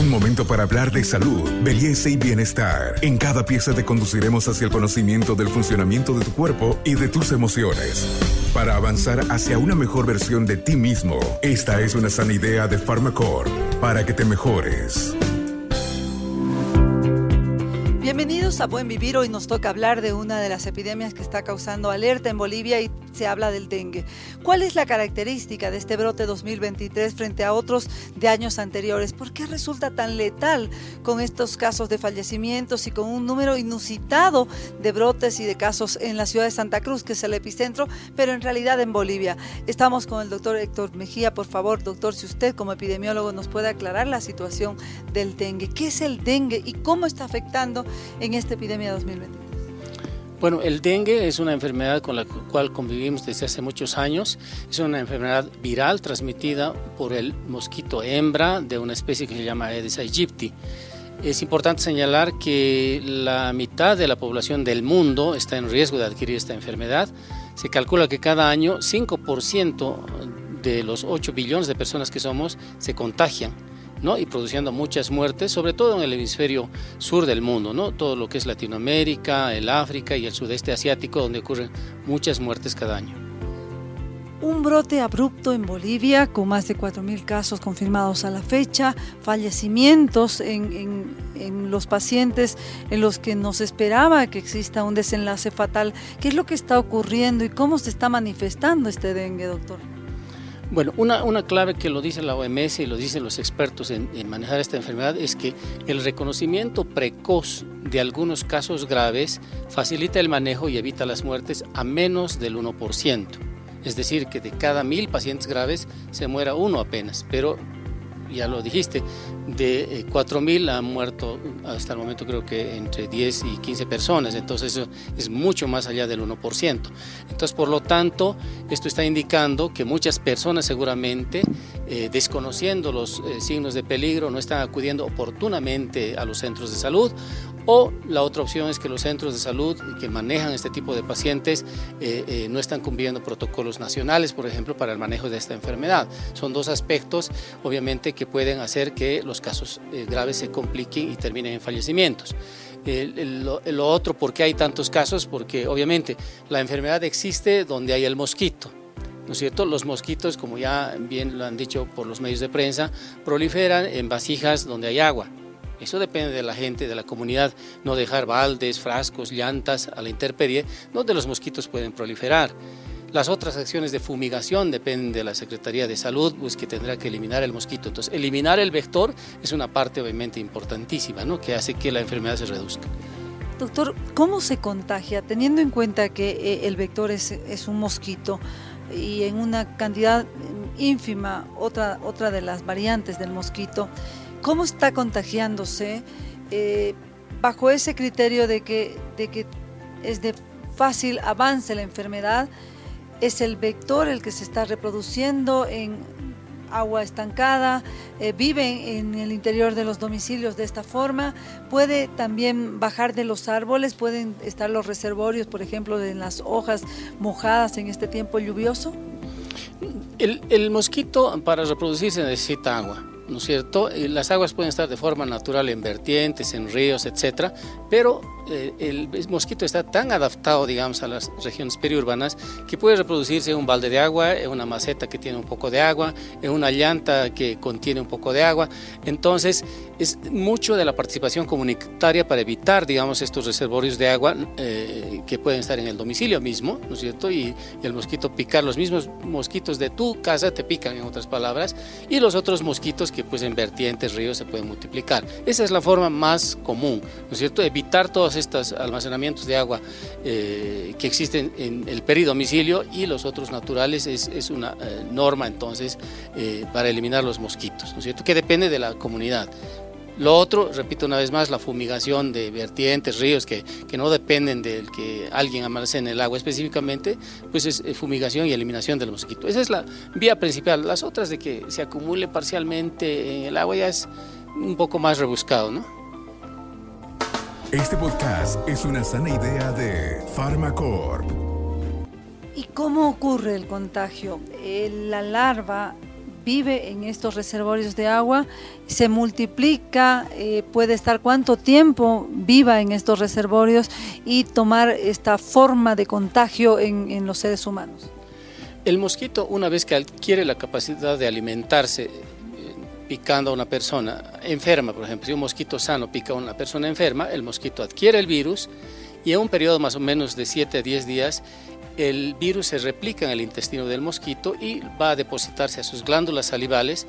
Un momento para hablar de salud, belleza y bienestar. En cada pieza te conduciremos hacia el conocimiento del funcionamiento de tu cuerpo y de tus emociones. Para avanzar hacia una mejor versión de ti mismo, esta es una sana idea de Pharmacore para que te mejores. Bienvenidos a Buen Vivir. Hoy nos toca hablar de una de las epidemias que está causando alerta en Bolivia y se habla del dengue. ¿Cuál es la característica de este brote 2023 frente a otros de años anteriores? ¿Por qué resulta tan letal con estos casos de fallecimientos y con un número inusitado de brotes y de casos en la ciudad de Santa Cruz, que es el epicentro, pero en realidad en Bolivia? Estamos con el doctor Héctor Mejía. Por favor, doctor, si usted como epidemiólogo nos puede aclarar la situación del dengue. ¿Qué es el dengue y cómo está afectando en esta epidemia 2023? Bueno, el dengue es una enfermedad con la cual convivimos desde hace muchos años. Es una enfermedad viral transmitida por el mosquito hembra de una especie que se llama Aedes aegypti. Es importante señalar que la mitad de la población del mundo está en riesgo de adquirir esta enfermedad. Se calcula que cada año 5% de los 8 billones de personas que somos se contagian y produciendo muchas muertes, sobre todo en el hemisferio sur del mundo, ¿no? todo lo que es Latinoamérica, el África y el sudeste asiático, donde ocurren muchas muertes cada año. Un brote abrupto en Bolivia, con más de 4.000 casos confirmados a la fecha, fallecimientos en, en, los pacientes en los que nos esperaba que exista un desenlace fatal. ¿Qué es lo que está ocurriendo y cómo se está manifestando este dengue, doctor? Bueno, una, una, clave que lo dice la OMS y lo dicen los expertos en, manejar esta enfermedad es que el reconocimiento precoz de algunos casos graves facilita el manejo y evita las muertes a menos del 1%. Es decir, que de cada mil pacientes graves se muera uno apenas, pero ya lo dijiste, de 4.000 eh, han muerto hasta el momento creo que entre 10 y 15 personas, entonces eso es mucho más allá del 1%. Entonces, por lo tanto, esto está indicando que muchas personas seguramente, eh, desconociendo los eh, signos de peligro, no están acudiendo oportunamente a los centros de salud o la otra opción es que los centros de salud que manejan este tipo de pacientes eh, no están cumpliendo protocolos nacionales, por ejemplo, para el manejo de esta enfermedad. Son dos aspectos, obviamente, que pueden hacer que los casos graves se compliquen y terminen en fallecimientos. lo, otro, ¿por qué hay tantos casos? Porque obviamente la enfermedad existe donde hay el mosquito. ¿No es cierto? Los mosquitos, como ya bien lo han dicho por los medios de prensa, proliferan en vasijas donde hay agua. Eso depende de la gente, de la comunidad, no dejar baldes, frascos, llantas a la intemperie, donde los mosquitos pueden proliferar. Las otras acciones de fumigación dependen de la Secretaría de Salud, pues que tendrá que eliminar el mosquito. Entonces, eliminar el vector es una parte obviamente importantísima, ¿no? que hace que la enfermedad se reduzca. Doctor, ¿cómo se contagia? Teniendo en cuenta que eh, el vector es, es un mosquito y en una cantidad ínfima otra, otra de las variantes del mosquito, cómo está contagiándose eh, bajo ese criterio de que, de que es de fácil avance la enfermedad, es el vector el que se está reproduciendo en agua estancada, eh, vive en el interior de los domicilios de esta forma, puede también bajar de los árboles, pueden estar los reservorios, por ejemplo, en las hojas mojadas en este tiempo lluvioso. El, el mosquito para reproducirse necesita agua. ¿No es cierto? Las aguas pueden estar de forma natural en vertientes, en ríos, etcétera, pero eh, el mosquito está tan adaptado, digamos, a las regiones periurbanas que puede reproducirse en un balde de agua, en una maceta que tiene un poco de agua, en una llanta que contiene un poco de agua. Entonces, es mucho de la participación comunitaria para evitar, digamos, estos reservorios de agua eh, que pueden estar en el domicilio mismo, ¿no es cierto? Y, el mosquito picar, los mismos mosquitos de tu casa te pican, en otras palabras, y los otros mosquitos que pues en vertientes, ríos se pueden multiplicar. Esa es la forma más común, ¿no es cierto? Evitar todos estos almacenamientos de agua eh, que existen en el peridomicilio y los otros naturales es, una eh, norma entonces para eliminar los mosquitos, ¿no es cierto? Que depende de la comunidad. Lo otro, repito una vez más, la fumigación de vertientes, ríos que, que no dependen del que alguien en el agua específicamente, pues es eh, fumigación y eliminación del mosquito. Esa es la vía principal. Las otras de que se acumule parcialmente en el agua ya es un poco más rebuscado, ¿no? Este podcast es una sana idea de Pharmacorp. ¿Y cómo ocurre el contagio? Eh, la larva vive en estos reservorios de agua, se multiplica, eh, puede estar cuánto tiempo viva en estos reservorios y tomar esta forma de contagio en, los seres humanos. El mosquito, una vez que adquiere la capacidad de alimentarse eh, picando a una persona enferma, por ejemplo, si un mosquito sano pica a una persona enferma, el mosquito adquiere el virus y en un periodo más o menos de 7 a 10 días el virus se replica en el intestino del mosquito y va a depositarse a sus glándulas salivales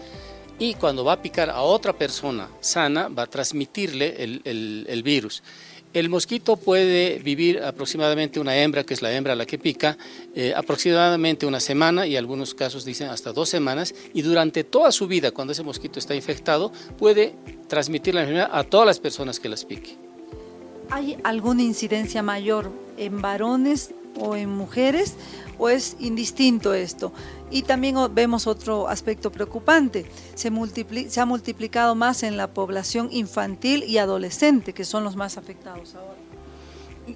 y cuando va a picar a otra persona sana va a transmitirle el, virus. El mosquito puede vivir aproximadamente una hembra, que es la hembra la que pica, eh, aproximadamente una semana y algunos casos dicen hasta dos semanas y durante toda su vida, cuando ese mosquito está infectado, puede transmitir la enfermedad a todas las personas que las pique. ¿Hay alguna incidencia mayor en varones o en mujeres o es indistinto esto. Y también vemos otro aspecto preocupante, se, ha multiplicado más en la población infantil y adolescente, que son los más afectados ahora.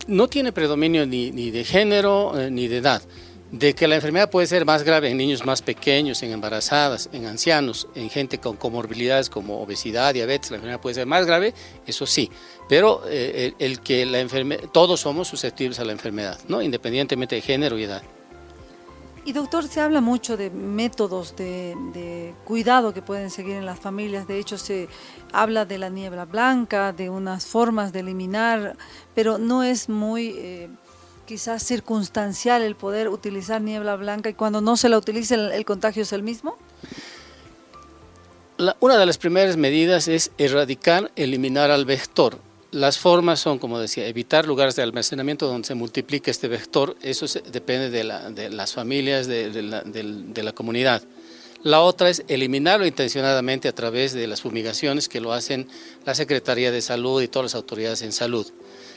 No tiene predominio ni, ni de género eh, ni de edad. De que la enfermedad puede ser más grave en niños más pequeños, en embarazadas, en ancianos, en gente con comorbilidades como obesidad, diabetes, la enfermedad puede ser más grave, eso sí. Pero eh, el, que la todos somos susceptibles a la enfermedad, ¿no? independientemente de género y edad. Y doctor, se habla mucho de métodos de, cuidado que pueden seguir en las familias. De hecho, se habla de la niebla blanca, de unas formas de eliminar, pero no es muy eh, quizás circunstancial el poder utilizar niebla blanca y cuando no se la utiliza el, contagio es el mismo? una de las primeras medidas es erradicar, eliminar al vector. Las formas son, como decía, evitar lugares de almacenamiento donde se multiplique este vector, eso depende de, las familias, de, la, comunidad. La otra es eliminarlo intencionadamente a través de las fumigaciones que lo hacen la Secretaría de Salud y todas las autoridades en salud.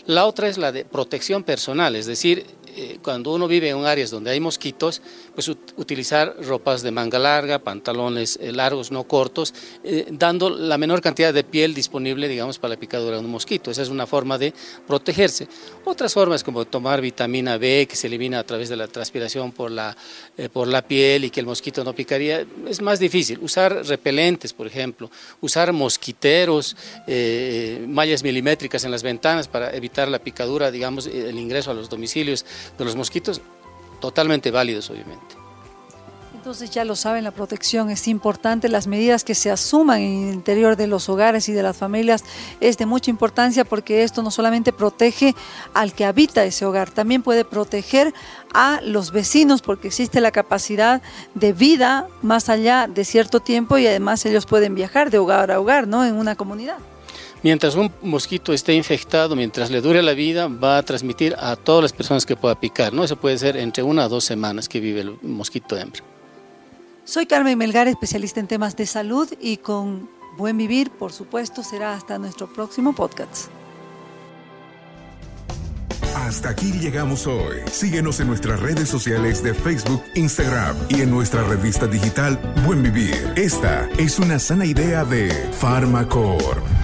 La otra es la de protección personal, es decir, eh, cuando uno vive en áreas donde hay mosquitos, pues utilizar ropas de manga larga, pantalones eh, largos, no cortos, eh, dando la menor cantidad de piel disponible, digamos, para la picadura de un mosquito. Esa es una forma de protegerse. Otras formas como tomar vitamina B, que se elimina a través de la transpiración por la, por la piel y que el mosquito no picaría, es más difícil. Usar repelentes, por ejemplo, usar mosquiteros, mallas milimétricas en las ventanas para evitar la picadura, digamos, el ingreso a los domicilios de los mosquitos, totalmente válidos obviamente. Entonces ya lo saben, la protección es importante, las medidas que se asuman en el interior de los hogares y de las familias es de mucha importancia porque esto no solamente protege al que habita ese hogar, también puede proteger a los vecinos porque existe la capacidad de vida más allá de cierto tiempo y además ellos pueden viajar de hogar a hogar, ¿no? En una comunidad. Mientras un mosquito esté infectado, mientras le dure la vida, va a transmitir a todas las personas que pueda picar. ¿no? Eso puede ser entre una a dos semanas que vive el mosquito hembra. Soy Carmen Melgar, especialista en temas de salud y con Buen Vivir, por supuesto, será hasta nuestro próximo podcast. Hasta aquí llegamos hoy. Síguenos en nuestras redes sociales de Facebook, Instagram y en nuestra revista digital Buen Vivir. Esta es una sana idea de Farmacor.